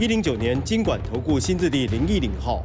一零九年经管投顾新字第零一零号。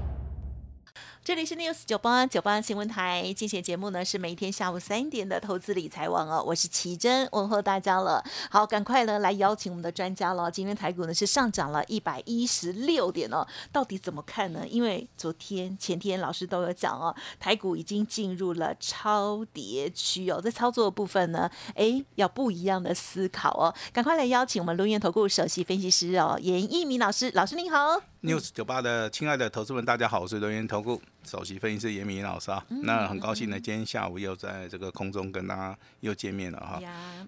这里是 News 九八九八新闻台，今天节目呢是每天下午三点的投资理财网哦，我是奇珍，问候大家了。好，赶快呢来邀请我们的专家了。今天台股呢是上涨了一百一十六点哦，到底怎么看呢？因为昨天、前天老师都有讲哦，台股已经进入了超跌区哦，在操作的部分呢，哎，要不一样的思考哦。赶快来邀请我们龙岩投顾首席分析师哦，严一鸣老师，老师您好。News 九八的亲爱的投资们，大家好，我是轮源投顾首席分析师严明老师啊。那很高兴呢，今天下午又在这个空中跟大家又见面了哈。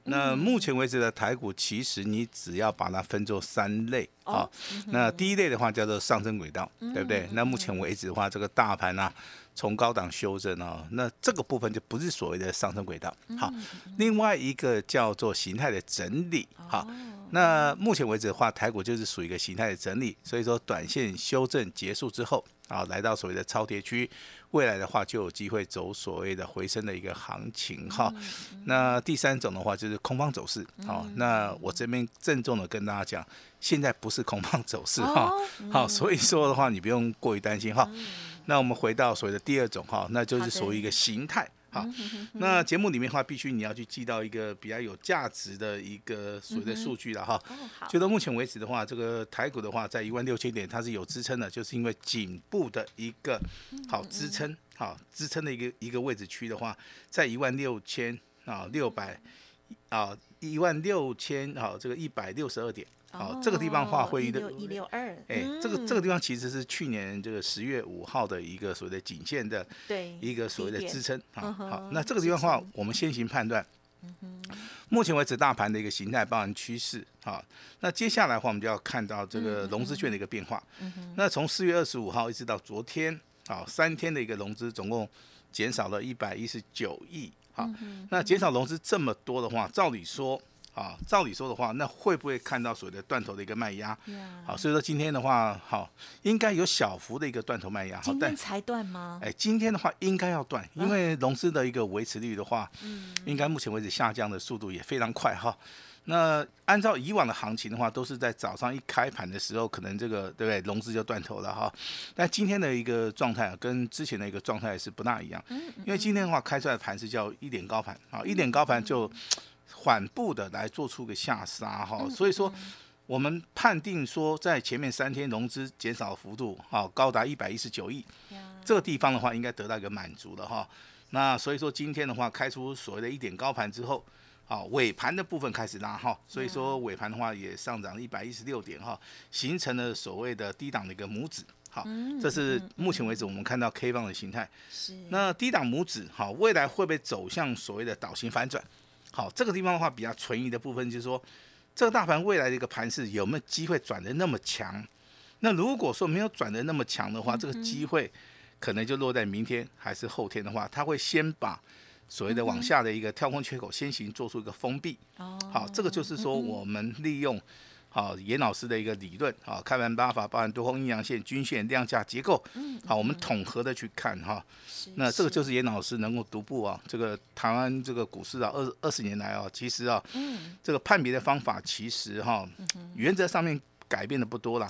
那目前为止的台股，其实你只要把它分作三类啊。那第一类的话叫做上升轨道，对不对？那目前为止的话，这个大盘呢。从高档修正啊，那这个部分就不是所谓的上升轨道。好，另外一个叫做形态的整理。好，那目前为止的话，台股就是属于一个形态的整理，所以说短线修正结束之后啊，来到所谓的超跌区，未来的话就有机会走所谓的回升的一个行情哈。那第三种的话就是空方走势。好，那我这边郑重的跟大家讲，现在不是空方走势哈。好，所以说的话你不用过于担心哈。那我们回到所谓的第二种哈，那就是属于一个形态哈。那节目里面的话，必须你要去记到一个比较有价值的一个所谓的数据了哈。就到目前为止的话，这个台股的话，在一万六千点它是有支撑的，就是因为颈部的一个好支撑，好支撑的一个一个位置区的话，在一万六千啊六百啊一万六千好这个一百六十二点。好，这个地方话会议的一六二，哎，这个这个地方其实是去年这个十月五号的一个所谓的颈线的，对，一个所谓的支撑啊。好，那这个地方的话，我们先行判断。目前为止，大盘的一个形态包含趋势啊。那接下来的话，我们就要看到这个融资券的一个变化。那从四月二十五号一直到昨天，啊，三天的一个融资总共减少了一百一十九亿。好，那减少融资这么多的话，照理说。啊，照理说的话，那会不会看到所谓的断头的一个卖压？好，所以说今天的话，好，应该有小幅的一个断头卖压。今天才断吗？哎，今天的话应该要断，因为融资的一个维持率的话，嗯，应该目前为止下降的速度也非常快哈。那按照以往的行情的话，都是在早上一开盘的时候，可能这个对不对？融资就断头了哈。但今天的一个状态啊，跟之前的一个状态是不大一样。嗯，因为今天的话开出来的盘是叫一点高盘啊，一点高盘就。缓步的来做出个下杀哈，所以说我们判定说，在前面三天融资减少幅度哈高达一百一十九亿，这个地方的话应该得到一个满足了哈。那所以说今天的话开出所谓的一点高盘之后，好尾盘的部分开始拉哈，所以说尾盘的话也上涨了一百一十六点哈，形成了所谓的低档的一个拇指，好，这是目前为止我们看到 K 棒的形态。是。那低档拇指好，未来会不会走向所谓的倒型反转？好，这个地方的话比较存疑的部分就是说，这个大盘未来的一个盘势有没有机会转的那么强？那如果说没有转的那么强的话，这个机会可能就落在明天还是后天的话，它会先把所谓的往下的一个跳空缺口先行做出一个封闭。哦，好，这个就是说我们利用。好，严老师的一个理论，好，开盘八法包含多空阴阳线、均线、量价结构，嗯，好，我们统合的去看哈，那这个就是严老师能够独步啊，这个台湾这个股市啊，二二十年来啊，其实啊，嗯，这个判别的方法其实哈，原则上面改变的不多了，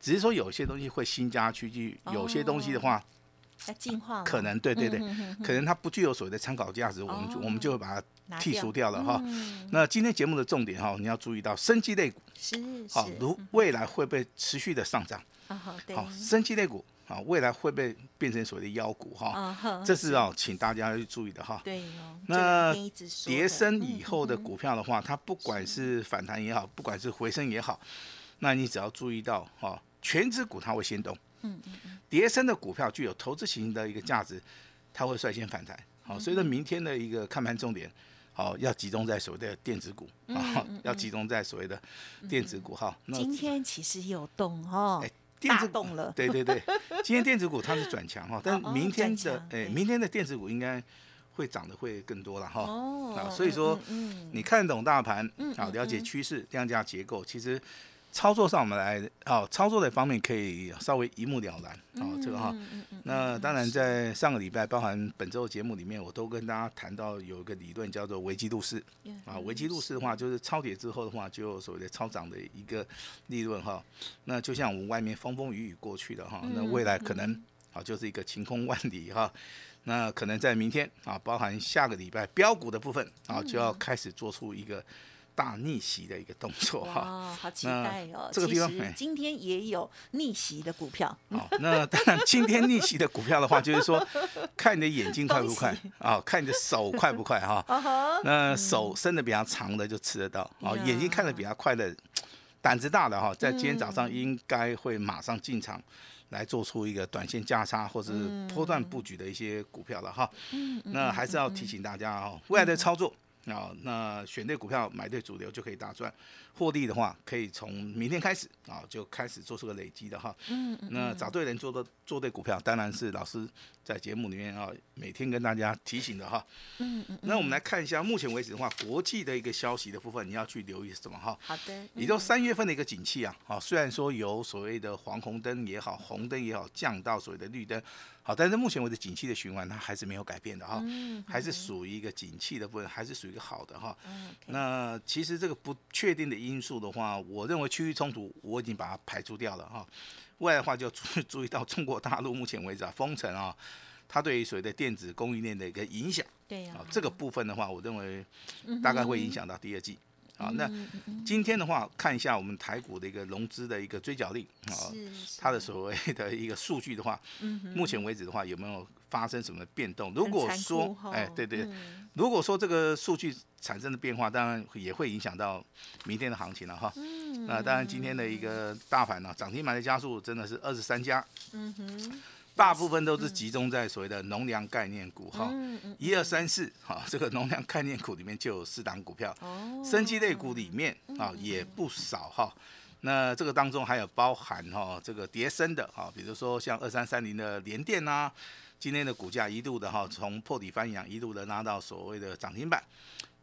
只是说有些东西会新加去去，有些东西的话。在进化，可能对对对，可能它不具有所谓的参考价值，我们我们就会把它剔除掉了哈。那今天节目的重点哈，你要注意到生机类股，是好，如未来会被持续的上涨，好，生机类股啊，未来会被变成所谓的妖股哈，这是要请大家要注意的哈。对哦，那跌升以后的股票的话，它不管是反弹也好，不管是回升也好，那你只要注意到哈，全指股它会先动。嗯嗯嗯，叠升的股票具有投资型的一个价值，它会率先反弹。好，所以说明天的一个看盘重点，好要集中在所谓的电子股啊，要集中在所谓的电子股哈。那今天其实有动哦哎，电子动了。对对对，今天电子股它是转强哈，但哦明天的哎，明天的电子股应该会涨得会更多了哈。哦啊，所以说嗯嗯你看懂大盘啊，嗯了解趋势、量价结构，其实操作上我们来哦，操作的方面可以稍微一目了然啊，这个哈。那当然，在上个礼拜，包含本周的节目里面，我都跟大家谈到有一个理论叫做维基入市嗯啊。维基入市的话，就是超跌之后的话，就有所谓的超涨的一个利润哈。那就像我们外面风风雨雨过去的哈，那未来可能啊就是一个晴空万里哈。那可能在明天啊，包含下个礼拜标股的部分啊，就要开始做出一个大逆袭的一个动作哈。好期待哦！这个地方今天也有逆袭的股票，好，那当然，今天逆袭的股票的话，就是说，看你的眼睛快不快恭啊，看你的手快不快 哈。那手伸的比较长的就吃得到，哦，眼睛看的比较快的，胆子大的哈，在今天早上应该会马上进场。来做出一个短线价差或者是波段布局的一些股票了哈，那还是要提醒大家哦，未来的操作啊，那选对股票买对主流就可以大赚，获利的话可以从明天开始啊就开始做出个累积的哈。嗯那找对人做的做对股票，当然是老师在节目里面啊每天跟大家提醒的哈。嗯嗯，那我们来看一下，目前为止的话，国际的一个消息的部分，你要去留意什么哈？好的，也就三月份的一个景气啊，啊，虽然说有所谓的黄红灯也好，红灯也好，降到所谓的绿灯，好，但是目前为止景气的循环它还是没有改变的哈，嗯还是属于一个景气的部分，还是属于一个好的哈。那其实这个不确定的因素的话，我认为区域冲突我已经把它排除掉了哈。未来的话就注 注意到中国大陆目前为止啊封城啊，它对于所谓的电子供应链的一个影响对呀啊，，这个部分的话，我认为大概会影响到第二季。啊，那今天的话，看一下我们台股的一个融资的一个追缴率啊，它的所谓的一个数据的话，目前为止的话有没有发生什么变动？如果说哎，对对，嗯。如果说这个数据产生的变化，当然也会影响到明天的行情了哈。嗯。那当然，今天的一个大盘呢，涨停板的加速真的是二十三家，嗯哼，大部分都是集中在所谓的农粮概念股哈。一二三四，哈，这个农粮概念股里面就有四档股票，哦，生机类股里面啊也不少哈。那这个当中还有包含哈这个叠升的哈，比如说像二三三零的联电呐，今天的股价一度的哈从破底翻扬，一度的拉到所谓的涨停板。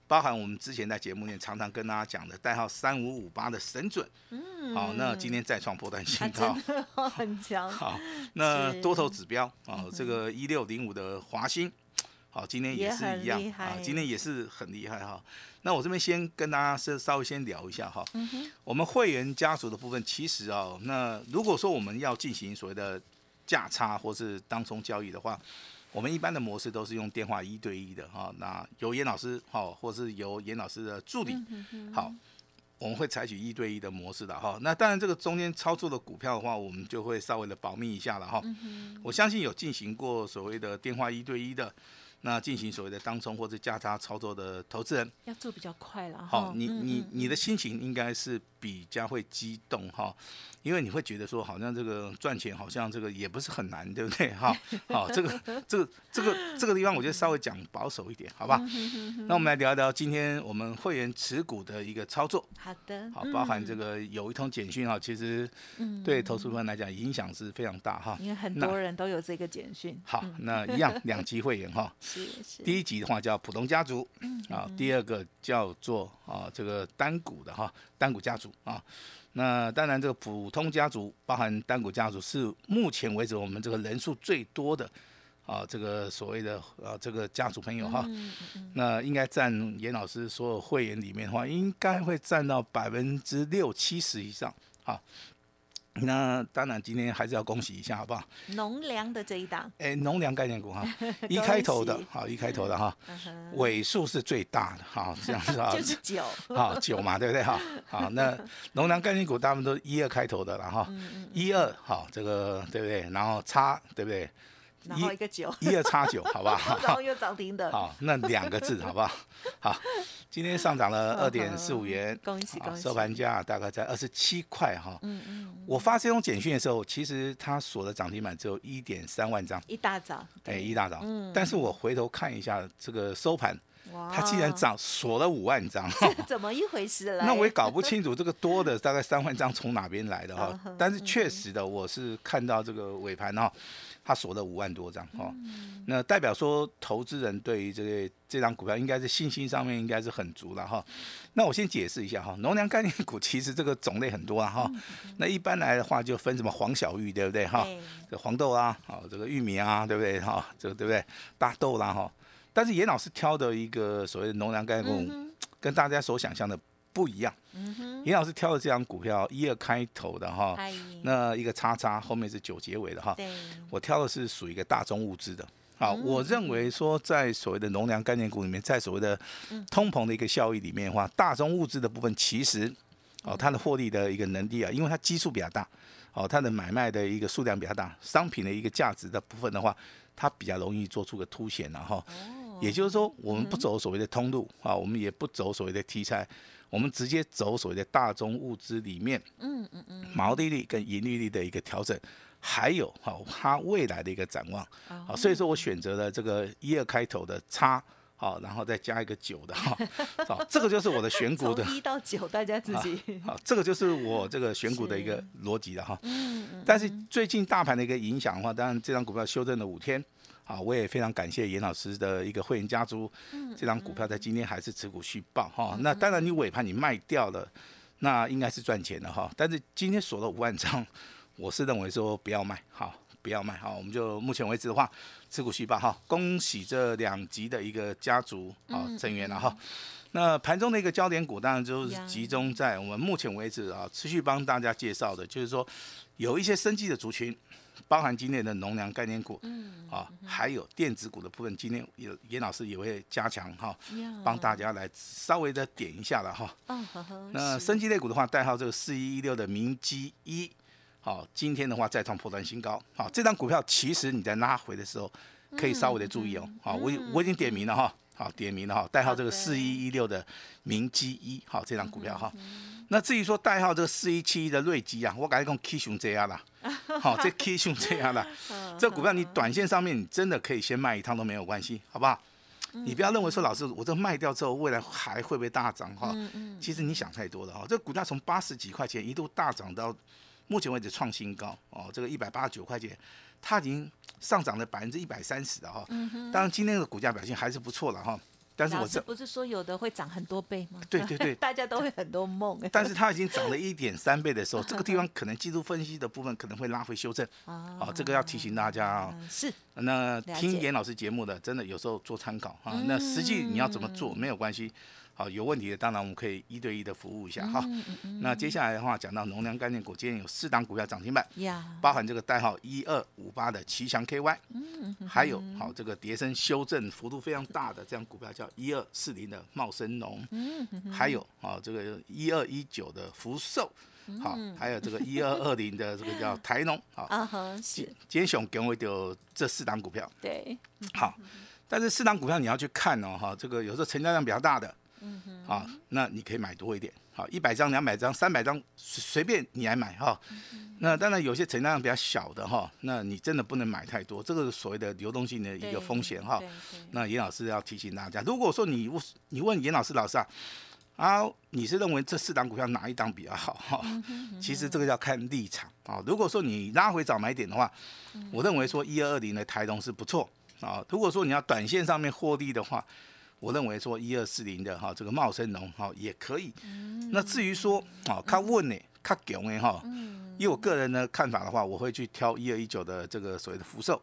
包含我们之前在节目里面常常跟大家讲的代号三五五八的神准，嗯，好，那今天再创破断它新高。很强，好，那多头指标啊，这个一六零五的华兴，好，今天也是一样啊，今天也是很厉害哈。那我这边先跟大家是稍微先聊一下哈，我们会员家族的部分，其实啊，那如果说我们要进行所谓的价差或是当冲交易的话，我们一般的模式都是用电话一对一的哈。那由严老师好，或是由严老师的助理嗯好，我们会采取一对一的模式的哈。那当然，这个中间操作的股票的话，我们就会稍微的保密一下了哈。我相信有进行过所谓的电话一对一的，那进行所谓的当冲或者价差操作的投资人，要做比较快了好，哈，你你你的心情应该是比较会激动哈，因为你会觉得说，好像这个赚钱好像这个也不是很难，对不对？哈，好，这个这个这个这个地方，我觉得稍微讲保守一点，好吧？嗯那我们来聊一聊今天我们会员持股的一个操作，好的，好，包含这个有一通简讯哈，其实嗯。对投资方来讲影响是非常大哈。因为很多人都有这个简讯，好，那一样两级会员哈，是是，第一集的话叫普通家族，嗯啊，第二个叫做啊这个单股的哈，单股家族啊。那当然，这个普通家族包含单股家族是目前为止我们这个人数最多的啊，这个所谓的啊这个家族朋友哈。嗯嗯那应该占严老师所有会员里面的话，应该会占到百分之六七十以上啊。那当然，今天还是要恭喜一下，好不好？嗯，农粮的这一档，哎，农粮概念股哈，一开头的好，一开头的哈，尾数是最大的，好，这样子啊，就是九，好九嘛，对不对？哈，好，那 农粮概念股大部分都一二开头的了哈，嗯一二好，这个对不对？然后叉对不对？然后一个九，一二叉九，好不好？然后又涨停的，好，那两个字好不好？好，今天上涨了二点四五元，恭喜恭喜好收盘价大概在二十七块哈。嗯嗯，我发这种简讯的时候，其实它锁的涨停板只有一点三万张，一大早，哎，一大早。嗯但是我回头看一下这个收盘，哇它竟然涨锁了五万张，这怎么一回事了？那我也搞不清楚这个多的大概三万张从哪边来的哈但是确实的，我是看到这个尾盘哈，它锁了五万多张哈，嗯那代表说投资人对于这个这张股票应该是信心上面应该是很足了哈。那我先解释一下哈，农粮概念股其实这个种类很多啊哈，那一般来的话就分什么黄小玉对不对哈？对这黄豆啊，哦这个玉米啊，对不对哈？这个对不对？大豆啦哈。但是严老师挑的一个所谓的农粮概念股，跟大家所想象的不一样。嗯哼，严老师挑的这张股票一二开头的哈，那一个叉叉后面是九结尾的哈，我挑的是属于一个大宗物资的。好，嗯。我认为说在所谓的农粮概念股里面，在所谓的嗯。通膨的一个效益里面的话，大宗物资的部分其实哦它的获利的一个能力啊，因为它基数比较大，哦它的买卖的一个数量比较大，商品的一个价值的部分的话，它比较容易做出个凸显然后。哦也就是说，我们不走所谓的通路啊，我们也不走所谓的题材，我们直接走所谓的大宗物资里面，嗯嗯嗯，毛利率跟盈利率的一个调整，还有哈它未来的一个展望。哦好，所以说我选择了这个一二开头的叉，好，然后再加一个九的哈，好，这个就是我的选股的。从一到九，大家自己，好，这个就是我这个选股的一个逻辑了哈。但是最近大盘的一个影响的话，当然这张股票修正了五天，啊，我也非常感谢严老师的一个会员家族，这张股票在今天还是持股续报哈。那当然你尾盘你卖掉了，那应该是赚钱的哈。但是今天锁了五万张，我是认为说不要卖，好，不要卖，好，我们就目前为止的话，持股续报哈。恭喜这两级的一个家族啊成员了哈。那盘中的一个焦点股，当然就是集中在我们目前为止啊，持续帮大家介绍的，就是说有一些生计的族群，包含今天的农粮概念股，嗯啊，还有电子股的部分，今天也严老师也会加强哈，呀。帮大家来稍微的点一下了哈。那生技类股的话，代号这个四一一六的明基一，好，今天的话再创破断新高，好，这张股票其实你在拉回的时候可以稍微的注意哦，好，我已我已经点名了哈，好，点名了哈，代号这个四一一六的明基一，好，这张股票哈。那至于说代号这个四一七一的瑞基啊，我感觉跟 K 熊这样啦，好，这 K 熊这样啦，这股票你短线上面你真的可以先卖一趟都没有关系，好不好？你不要认为说老师我这卖掉之后未来还会不会大涨哈？其实你想太多了哈。这股价从八十几块钱一度大涨到目前为止创新高哦，这个一百八十九块钱，它已经上涨了百分之一百三十了哈。当然今天的股价表现还是不错了哈。但是我这不是说有的会涨很多倍吗？对对对 大家都会很多梦哎。但是它已经涨了一点三倍的时候，这个地方可能技术分析的部分可能会拉回修正。啊哦，这个要提醒大家啊、嗯是那听严老师节目的，真的有时候做参考啊。那实际你要怎么做没有关系。好，有问题的当然我们可以一对一的服务一下哈。那接下来的话讲到农粮概念股，今天有四档股票涨停板，呀，包含这个代号一二五八的奇祥 KY，还有好这个跌升修正幅度非常大的这样股票叫一二四零的茂生农，还有好这个一二一九的福寿，好，还有这个一二二零的这个叫台农，好，啊哈今是，今天熊给我丢这四档股票，对，好，但是四档股票你要去看哦，哈，这个有时候成交量比较大的，啊，那你可以买多一点，好，一百张、两百张、三百张随随便你来买哈。那当然有些成交量比较小的哈，那你真的不能买太多，这个是所谓的流动性的一个风险哈那严老师要提醒大家，如果说你问你问严老师老师啊，啊，你是认为这四档股票哪一档比较好哈？其实这个要看立场啊。如果说你拉回早买点的话，我认为说一二二零的台东是不错啊。如果说你要短线上面获利的话，我认为说一二四零的哈这个茂生农哈也可以。那至于说啊，看问呢，看强的哈，以我个人的看法的话，我会去挑一二一九的这个所谓的福寿，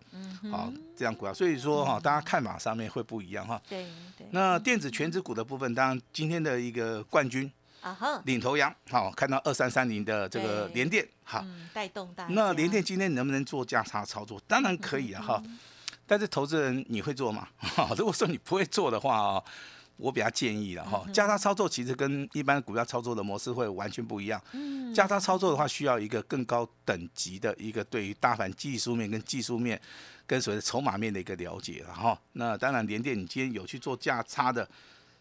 啊这样股票。所以说哈，大家看法上面会不一样哈。对对，那电子全指股的部分，当然今天的一个冠军啊哈，领头羊，好看到二三三零的这个对联电，好，嗯，带动大家。那联电今天能不能做价差操作？当然可以啊哈。但是投资人你会做吗？哈，如果说你不会做的话哦，我比较建议了哈。价差操作其实跟一般股票操作的模式会完全不一样。价差操作的话，需要一个更高等级的一个对于大盘技术面跟技术面跟所谓的筹码面的一个了解了哈。那当然，联电你今天有去做价差的。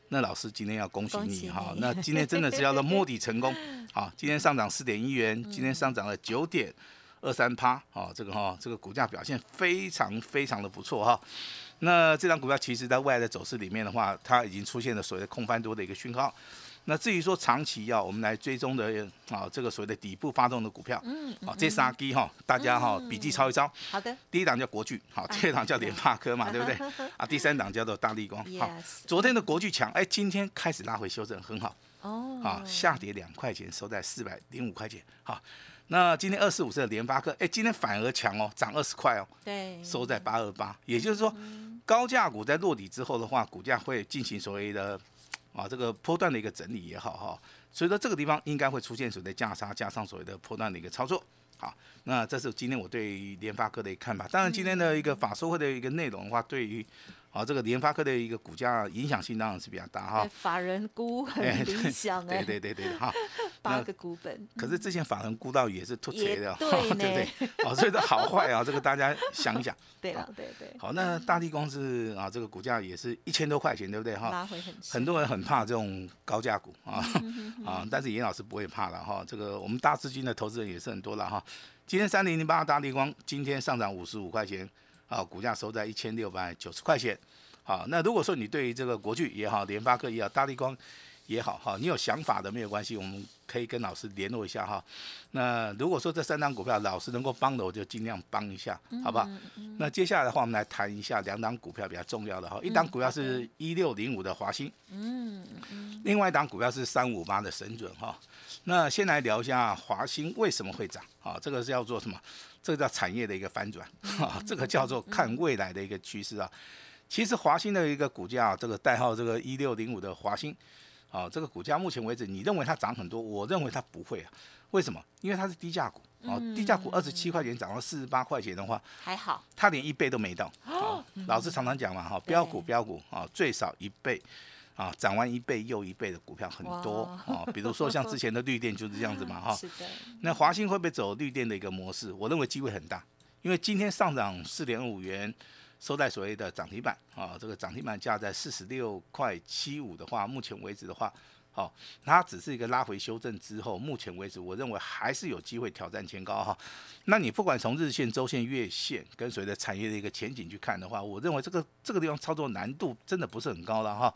那老师今天要恭喜你哈，那今天真的是要做摸底成功，好，今天上涨四点一元，今天上涨了九点二三趴，哦，这个哈，这个股价表现非常非常的不错哈。那这张股票其实在未来的走势里面的话，它已经出现了所谓的空翻多的一个讯号。那至于说长期要我们来追踪的啊，这个所谓的底部发动的股票，嗯，啊，这三基哈，大家哈笔记抄一抄。好的。第一档叫国巨，好，第二档叫联发科嘛，对不对？啊，第三档叫做大立光。好，昨天的国巨强，哎，今天开始拉回修正，很好。哦。啊，下跌两块钱，收在四百零五块钱。好，那今天二四五的联发科，哎，今天反而强哦，涨二十块哦。对。收在八二八，也就是说，高价股在落底之后的话，股价会进行所谓的。啊，这个波段的一个整理也好哈，所以说这个地方应该会出现所谓的价差，加上所谓的波段的一个操作。好，那这是今天我对联发科的一个看法。当然，今天的一个法说会的一个内容的话，对于好，这个联发科的一个股价影响性当然是比较大哈。法人估很理想哎。对对对对哈。八个股本。可是之前法人估到也是突锤的，对不对？哦，所以这好坏啊，这个大家想一想。对了，对对。好，那大地光是啊，这个股价也是一千多块钱，对不对哈？拉回很很多人很怕这种高价股啊啊，但是严老师不会怕了哈。这个我们大资金的投资人也是很多了哈。今天三零零八大地光今天上涨五十五块钱。啊，股价收在一千六百九十块钱。好，那如果说你对于这个国巨也好，联发科也好，大力光也好，哈，你有想法的没有关系，我们可以跟老师联络一下哈。那如果说这三张股票老师能够帮的，我就尽量帮一下，好不好？那接下来的话，我们来谈一下两档股票比较重要的哈。一档股票是一六零五的华兴，嗯嗯，另外一档股票是三五八的神准哈。那先来聊一下华兴为什么会涨啊？这个是要做什么？这个叫产业的一个反转，哈，这个叫做看未来的一个趋势啊。其实华兴的一个股价，这个代号这个一六零五的华兴，啊，这个股价目前为止，你认为它涨很多？我认为它不会啊。为什么？因为它是低价股，啊，低价股二十七块钱涨到四十八块钱的话，还好，它连一倍都没到。啊，老师常常讲嘛，哈，标股标股啊，最少一倍。啊，涨完一倍又一倍的股票很多啊，比如说像之前的绿电就是这样子嘛，哈。是的。那华兴会不会走绿电的一个模式？我认为机会很大，因为今天上涨四点五元，收在所谓的涨停板啊，这个涨停板价在四十六块七五的话，目前为止的话。好，它只是一个拉回修正之后，目前为止，我认为还是有机会挑战前高哈。那你不管从日线、周线、月线，跟随着产业的一个前景去看的话，我认为这个这个地方操作难度真的不是很高了哈。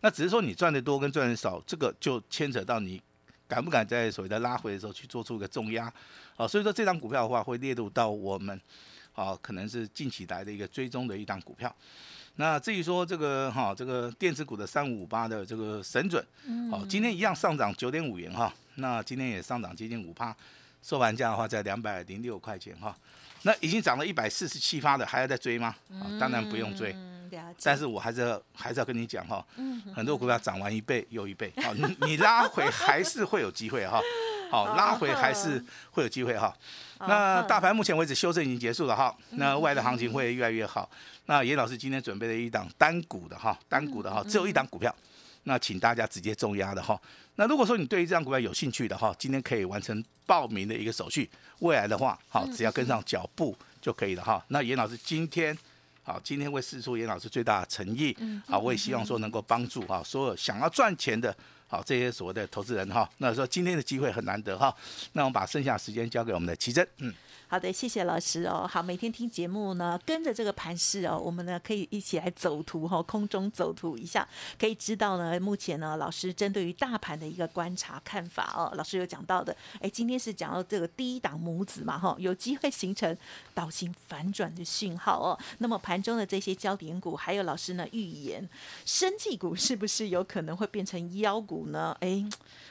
那只是说你赚的多跟赚的少，这个就牵扯到你敢不敢在所谓的拉回的时候去做出一个重压啊。所以说这张股票的话，会列入到我们啊，可能是近期来的一个追踪的一档股票。那至于说这个哈，这个电子股的三五五八的这个神准，好，今天一样上涨九点五元哈，那今天也上涨接近五趴，收盘价的话在两百零六块钱哈，那已经涨了一百四十七发的，还要再追吗？啊，当然不用追，但是我还是要还是要跟你讲哈，很多股票涨完一倍又一倍，好，你你拉回还是会有机会哈。好，拉回还是会有机会哈。那大盘目前为止修正已经结束了哈。那未来的行情会越来越好。那严老师今天准备了一档单股的哈，单股的哈，只有一档股票。那请大家直接重压的哈。那如果说你对于这张股票有兴趣的哈，今天可以完成报名的一个手续。未来的话，好，只要跟上脚步就可以了哈。那严老师今天好，今天会试出严老师最大的诚意。好，我也希望说能够帮助哈所有想要赚钱的。好，这些所谓的投资人哈，那说今天的机会很难得哈，那我们把剩下时间交给我们的奇珍，嗯。好的，谢谢老师哦。好，每天听节目呢，跟着这个盘势哦，我们呢可以一起来走图哈，空中走图一下，可以知道呢，目前呢，老师针对于大盘的一个观察看法哦。老师有讲到的，哎，今天是讲到这个第一档母子嘛哈，有机会形成倒型反转的讯号哦。那么盘中的这些焦点股，还有老师呢预言，生技股是不是有可能会变成妖股股呢？哎。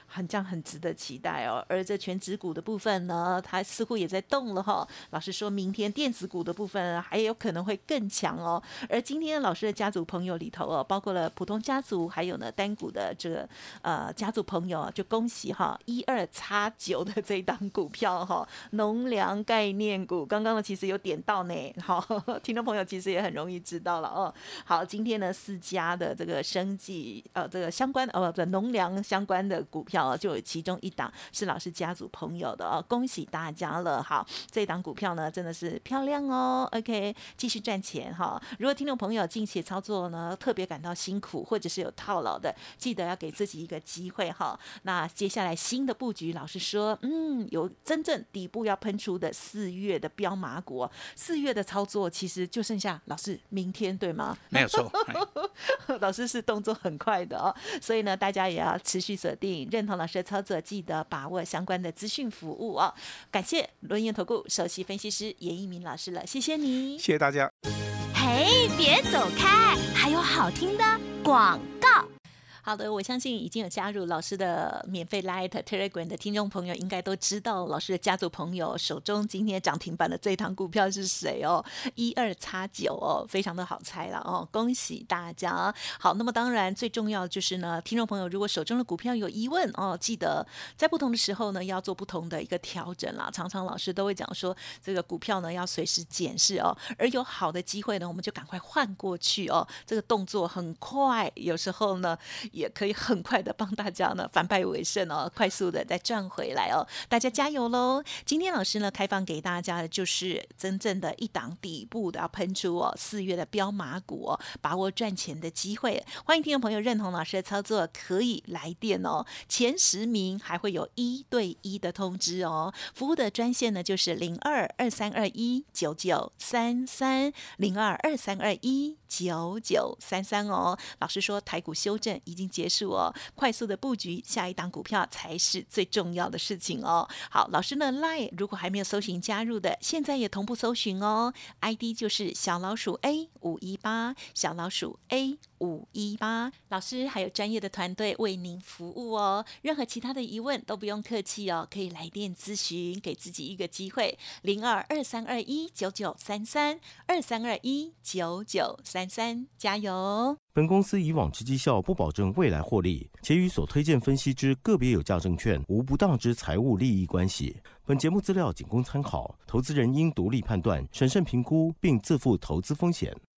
很这样很值得期待哦，而这全指股的部分呢，它似乎也在动了哈。老师说明天电子股的部分还有可能会更强哦。而今天老师的家族朋友里头哦，包括了普通家族，还有呢单股的这个呃家族朋友，就恭喜哈一二叉九的这一档股票哈，农粮概念股，刚刚呢其实有点到呢，好，听众朋友其实也很容易知道了哦。好，今天呢四家的这个生计呃这个相关呃不农粮相关的股票，就有其中一档是老师家族朋友的哦，恭喜大家了。好，这档股票呢真的是漂亮哦。OK，继续赚钱哈。如果听众朋友近期操作呢特别感到辛苦，或者是有套牢的，记得要给自己一个机会哈。那接下来新的布局，老师说，嗯，有真正底部要喷出的四月的标马股，四月的操作其实就剩下老师明天对吗？没有错，老师是动作很快的哦，所以呢，大家也要持续锁定，认同老师的操作，记得把握相关的资讯服务哦。感谢轮研投顾首席分析师严一鸣老师了，谢谢你，谢谢大家。嘿，别走开，还有好听的广。好的，我相信已经有加入老师的免费 Light Telegram 的听众朋友，应该都知道老师的家族朋友手中今天涨停板的这档股票是谁哦，一二叉九哦，非常的好猜了哦，恭喜大家！好，那么当然最重要就是呢，听众朋友如果手中的股票有疑问哦，记得在不同的时候呢，要做不同的一个调整啦。常常老师都会讲说，这个股票呢要随时检视哦，而有好的机会呢，我们就赶快换过去哦，这个动作很快，有时候呢。也可以很快的帮大家呢反败为胜哦，快速的再赚回来哦，大家加油喽！今天老师呢开放给大家的就是真正的一档底部的要喷出哦，四月的标马股哦，把握赚钱的机会。欢迎听众朋友认同老师的操作，可以来电哦，前十名还会有一对一的通知哦。服务的专线呢就是零二二三二一九九三三零二二三二一九九三三哦。老师说台股修正已经。结束哦，快速的布局下一档股票才是最重要的事情哦。好，老师呢 l i e 如果还没有搜寻加入的，现在也同步搜寻哦，ID 就是小老鼠 A 五一八，小老鼠 A 五一八。老师还有专业的团队为您服务哦，任何其他的疑问都不用客气哦，可以来电咨询，给自己一个机会，零二二三二一九九三三二三二一九九三三，加油！本公司以往之绩效不保证未来获利，且与所推荐分析之个别有价证券无不当之财务利益关系。本节目资料仅供参考，投资人应独立判断、审慎评估，并自负投资风险。